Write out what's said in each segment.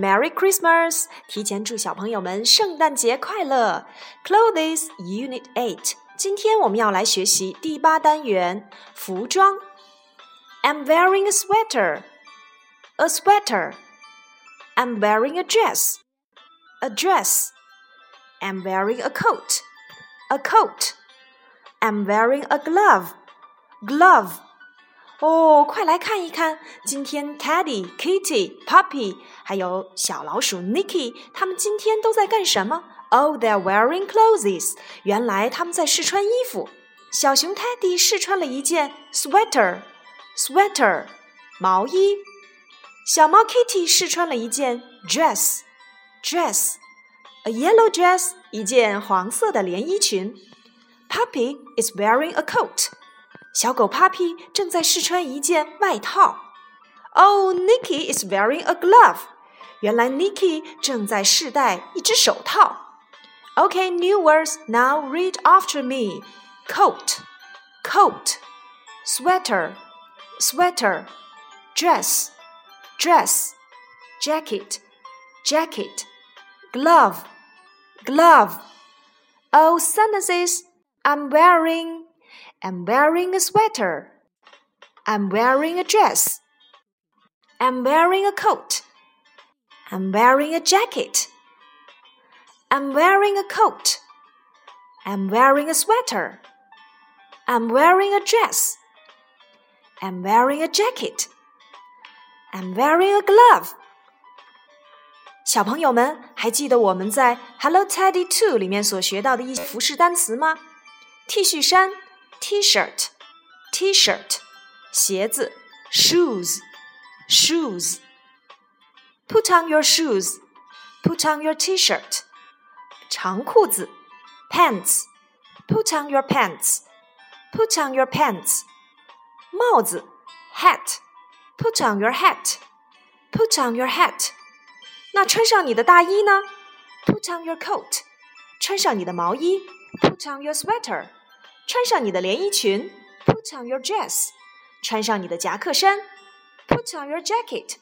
Merry Christmas！提前祝小朋友们圣诞节快乐。Clothes Unit Eight，今天我们要来学习第八单元服装。I'm wearing a sweater. A sweater. I'm wearing a dress. A dress. I'm wearing a coat. A coat. I'm wearing a glove. Glove. 哦，快来看一看，今天 Teddy、Kitty、Puppy 还有小老鼠 Nicky，他们今天都在干什么？Oh, they're wearing clothes。原来他们在试穿衣服。小熊 Teddy 试穿了一件 sweater，sweater 毛衣。小猫 Kitty 试穿了一件 dress，dress，a yellow dress 一件黄色的连衣裙。Puppy is wearing a coat。 小狗 Puppy 正在试穿一件外套。Oh, Nicky is wearing a glove. 原来 Nicky 正在试戴一只手套。Okay, new words. Now read after me. Coat, coat, sweater, sweater, dress, dress, jacket, jacket, glove, glove. Oh, sentences. I'm wearing I'm wearing a sweater. I'm wearing a dress. I'm wearing a coat. I'm wearing a jacket. I'm wearing a coat. I'm wearing a sweater. I'm wearing a dress. I'm wearing a jacket. I'm wearing a glove. 小朋友们还记得我们在《Hello Teddy Two》里面所学到的一些服饰单词吗？T 恤衫 T-shirt, T-shirt，鞋子，shoes, shoes. Put on your shoes, put on your T-shirt. 长裤子，pants, put on your pants, put on your pants. 帽子，hat, put on your hat, put on your hat. 那穿上你的大衣呢？Put on your coat，穿上你的毛衣，Put on your sweater。 穿上你的连衣裙，Put on your dress；穿上你的夹克衫，Put on your jacket；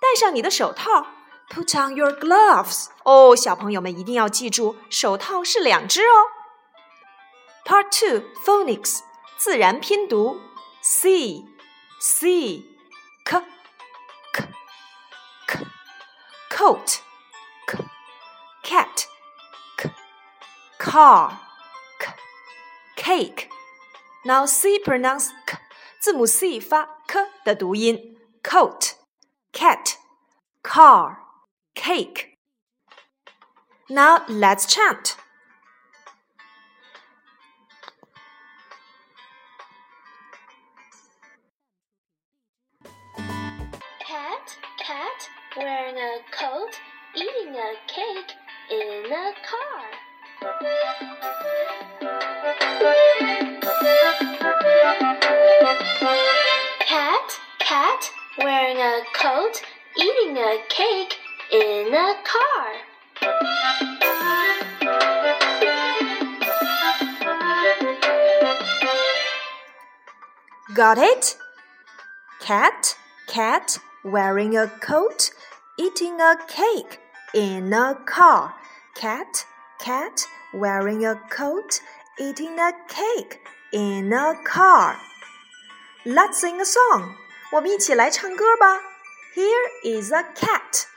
戴上你的手套，Put on your gloves。哦，小朋友们一定要记住，手套是两只哦。Part Two Phonics 自然拼读：c c k k k coat k cat k car。 cake。Now C pronounce k，字母 C 发 k 的读音。coat, cat, car, cake. Now let's chant. Cat, cat, wearing a coat, eating a cake in a car. Cat, cat, wearing a coat, eating a cake in a car. Got it? Cat, cat, wearing a coat, eating a cake in a car. Cat, cat, wearing a coat, eating a cake in a car. Let's sing a song. 我们一起来唱歌吧。Here is a cat.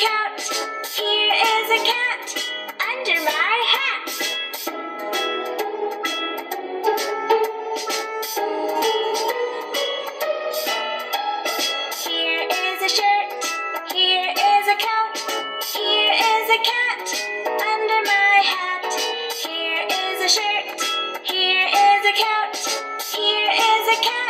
Here is a cat under my hat. Here is a shirt. Here is a coat. Here is a cat under my hat. Here is a shirt. Here is a coat. Here is a cat.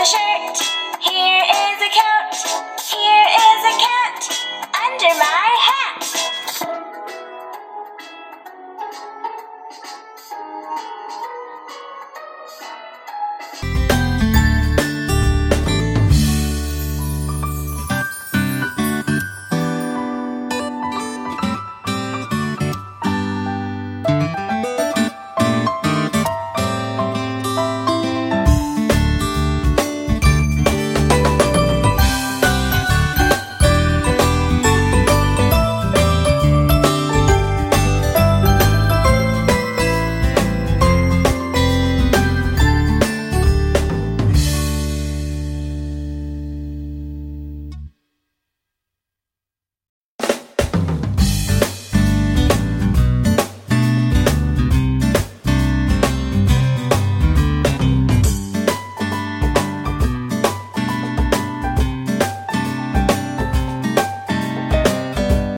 a shirt. Here is a coat. Here is a cat. Under my